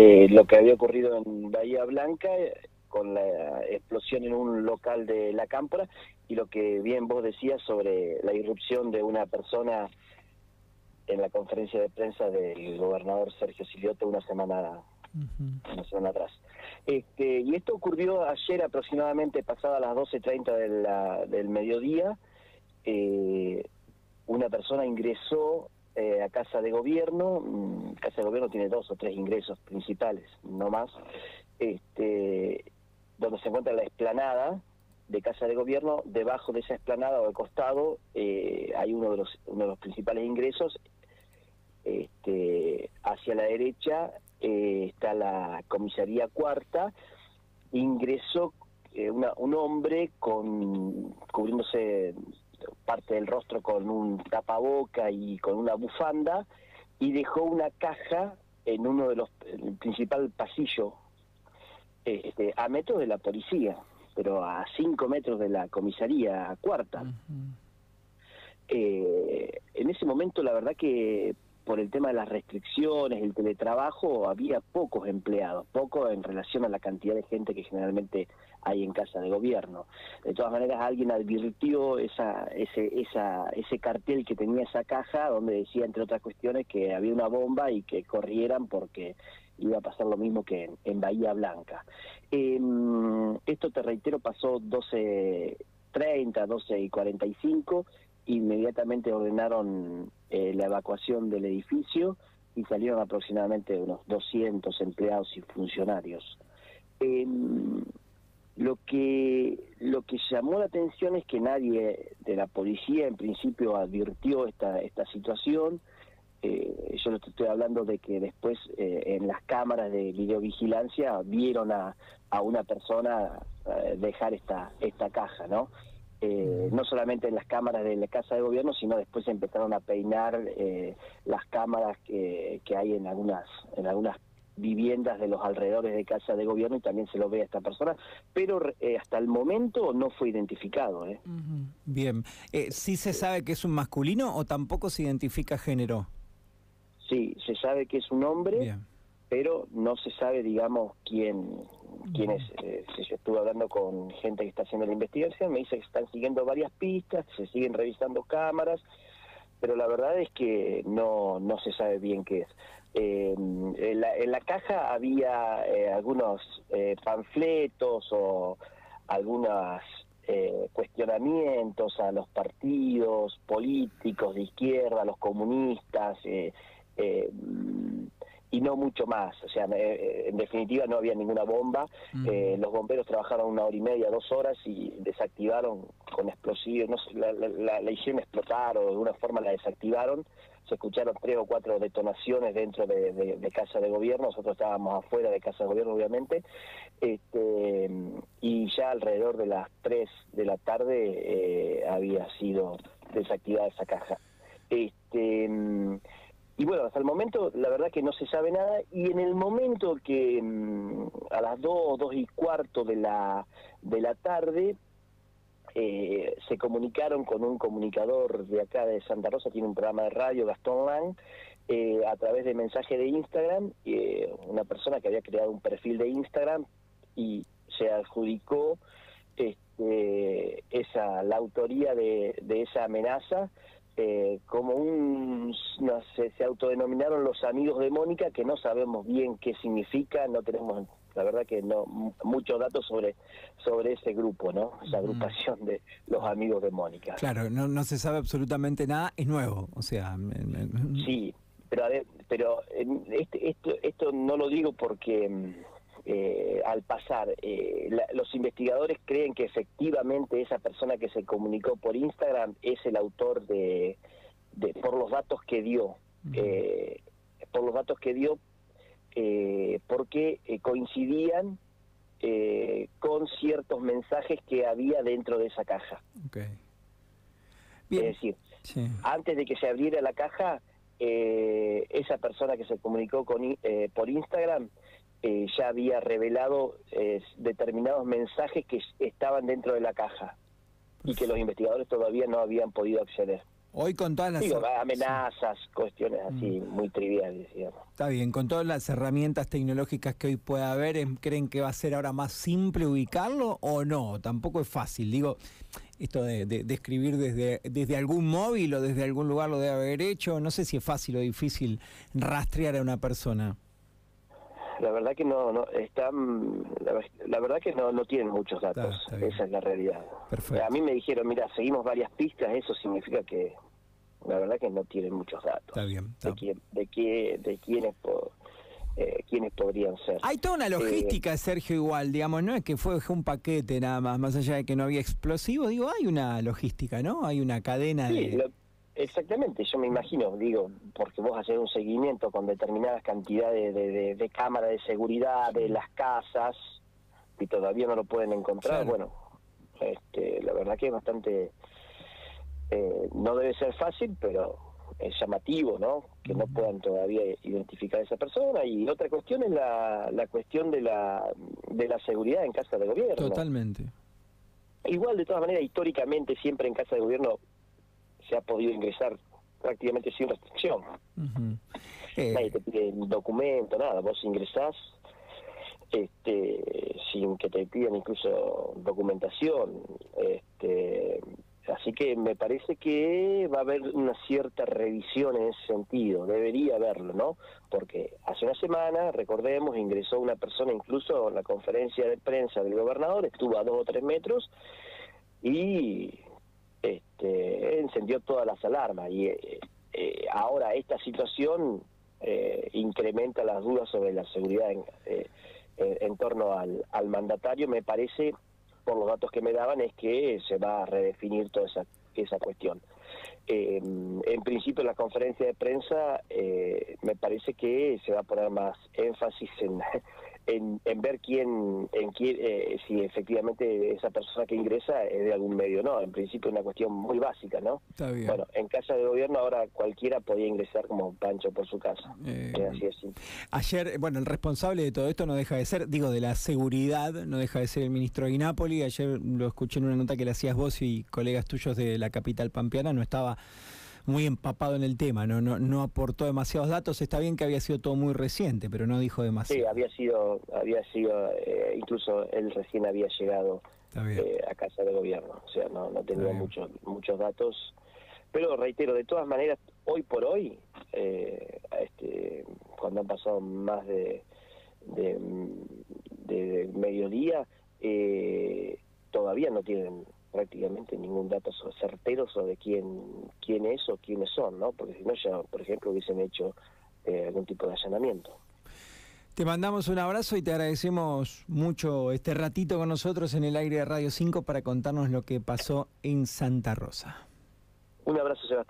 eh, lo que había ocurrido en Bahía Blanca con la explosión en un local de la Cámpora y lo que bien vos decías sobre la irrupción de una persona en la conferencia de prensa del gobernador Sergio Silioto una semana una semana atrás. Este, y esto ocurrió ayer aproximadamente pasada las 12.30 de del mediodía. Eh, una persona ingresó eh, a Casa de Gobierno. Mm, Casa de Gobierno tiene dos o tres ingresos principales, no más. Este, donde se encuentra la explanada de Casa de Gobierno, debajo de esa explanada o al costado eh, hay uno de los uno de los principales ingresos. Este, hacia la derecha eh, está la comisaría cuarta. Ingresó eh, un hombre con cubriéndose parte del rostro con un tapaboca y con una bufanda y dejó una caja en uno de los el principal pasillo este, a metros de la policía, pero a cinco metros de la comisaría cuarta. Eh, en ese momento, la verdad que por el tema de las restricciones, el teletrabajo, había pocos empleados, poco en relación a la cantidad de gente que generalmente hay en casa de gobierno. De todas maneras, alguien advirtió esa, ese, esa, ese cartel que tenía esa caja donde decía, entre otras cuestiones, que había una bomba y que corrieran porque iba a pasar lo mismo que en, Bahía Blanca. Em, esto, te reitero, pasó 12.30, 12 y 45, inmediatamente ordenaron eh, la evacuación del edificio y salieron aproximadamente unos 200 empleados y funcionarios. Em, lo que lo que llamó la atención es que nadie de la policía en principio advirtió esta esta situación eh, yo estoy hablando de que después eh, en las cámaras de videovigilancia vieron a, a una persona eh, dejar esta esta caja, ¿no? No solamente en las cámaras de la Casa de Gobierno, sino después empezaron a peinar las cámaras que, que hay en algunas en algunas viviendas de los alrededores de casa de gobierno y también se lo ve a esta persona, pero hasta el momento no fue identificado. ¿eh? Bien, ¿sí se sabe que es un masculino o tampoco se identifica género? Sí, se sabe que es un hombre, pero no se sabe, digamos, quién, quién es. Eh, yo estuve hablando con gente que está haciendo la investigación, me dice que están siguiendo varias pistas, se siguen revisando cámaras, pero la verdad es que no, no se sabe bien qué es. Eh, en, la, caja había eh, algunos panfletos o algunos cuestionamientos a los partidos políticos de izquierda, a los comunistas, eh, y no mucho más. O sea, eh, en definitiva no había ninguna bomba. Mm. Eh, los bomberos trabajaron una hora y media, dos horas y desactivaron con explosivos, no la, la, la, hicieron explotar o de alguna forma la desactivaron. Se escucharon tres o cuatro detonaciones dentro de, Casa de Gobierno, nosotros estábamos afuera de Casa de Gobierno obviamente, este, y ya alrededor de las tres de la tarde había sido desactivada esa caja. Este, y bueno, hasta el momento la verdad que no se sabe nada y en el momento que mm, a las 2, 2 y cuarto de la, de la tarde eh, se comunicaron con un comunicador de acá de Santa Rosa, tiene un programa de radio, Gastón Lang, eh, a través de mensaje de Instagram, eh, una persona que había creado un perfil de Instagram y se adjudicó este, esa la autoría de, de esa amenaza eh, como un, no sé, se autodenominaron los amigos de Mónica, que no sabemos bien qué significa, no tenemos, la verdad que no, muchos datos sobre, sobre ese grupo, ¿no? Esa agrupación de los amigos de Mónica. Claro, no, no se sabe absolutamente nada, es nuevo, o sea... Sí, pero, pero este, esto, esto no lo digo porque mm, eh, al pasar, eh, los investigadores creen que efectivamente esa persona que se comunicó por Instagram es el autor de, por los datos que dio, eh, por los datos que dio, porque coincidían con ciertos mensajes que había dentro de esa caja. Es decir, antes de que se abriera la caja, esa persona que se comunicó con, por Instagram eh, ya había revelado eh, determinados mensajes que estaban dentro de la caja y que los investigadores todavía no habían podido acceder. Hoy con todas las... amenazas, cuestiones así mm. muy triviales, digamos. Está bien, con todas las herramientas tecnológicas que hoy puede haber, ¿em, ¿creen que va a ser ahora más simple ubicarlo o no? Tampoco es fácil. Digo, esto de, de, escribir desde, desde algún móvil o desde algún lugar lo debe haber hecho. No sé si es fácil o difícil rastrear a una persona. La verdad que no, no están, la, verdad que no, no tienen muchos datos. Esa es la realidad. A mí me dijeron, mira, seguimos varias pistas. Eso significa que la verdad que no tienen muchos datos. Está bien. De quién, de qué, de quiénes eh, quiénes podrían ser. Hay toda una eh, logística, Sergio, igual, digamos, no es que fue un paquete nada más, más allá de que no había explosivo, digo, hay una logística, ¿no? Hay una cadena de... exactamente, yo me imagino, digo, porque vos haces un seguimiento con determinadas cantidades de, cámaras de seguridad de las casas y todavía no lo pueden encontrar, bueno, este, la verdad que es bastante... Eh, no debe ser fácil, pero es llamativo, ¿no? Que no puedan todavía identificar a esa persona. Y otra cuestión es la, la cuestión de la, de la seguridad en casa de gobierno. Totalmente. Igual, de todas maneras, históricamente siempre en casa de gobierno se ha podido ingresar prácticamente sin restricción. Eh. Nadie te pide documento, nada. Vos ingresás este, sin que te pidan incluso documentación. Este, Así que me parece que va a haber una cierta revisión en ese sentido, debería haberlo, ¿no? Porque hace una semana, recordemos, ingresó una persona incluso en la conferencia de prensa del gobernador, estuvo a dos o tres metros y este, encendió todas las alarmas. Y eh, eh, ahora esta situación eh, incrementa las dudas sobre la seguridad en, en torno al, al mandatario, me parece por los datos que me daban, es que se va a redefinir toda esa, esa cuestión. Eh, en principio, en la conferencia de prensa, eh, me parece que se va a poner más énfasis en, en, ver quién, en quién eh, si efectivamente esa persona que ingresa es de algún medio no. En principio es una cuestión muy básica, ¿no? Está bien. Bueno, en casa de gobierno ahora cualquiera podía ingresar como Pancho por su casa. Eh, así es Ayer, bueno, el responsable de todo esto no deja de ser, digo, de la seguridad, no deja de ser el ministro Guinápoli. Ayer lo escuché en una nota que le hacías vos y colegas tuyos de la capital pampeana, no estaba muy empapado en el tema, no, no, no aportó demasiados datos. Está bien que había sido todo muy reciente, pero no dijo demasiado. Sí, había sido, había sido, eh, incluso él recién había llegado eh, a casa de gobierno, o sea, no, no tenía muchos muchos datos. Pero reitero, de todas maneras, hoy por hoy, eh, este, cuando han pasado más de, de, de mediodía, todavía no tienen prácticamente ningún dato certero sobre quién quién es o quiénes son, ¿no? Porque si no ya, por ejemplo, hubiesen hecho eh, algún tipo de allanamiento. Te mandamos un abrazo y te agradecemos mucho este ratito con nosotros en el aire de Radio 5 para contarnos lo que pasó en Santa Rosa. Un abrazo, Sebastián.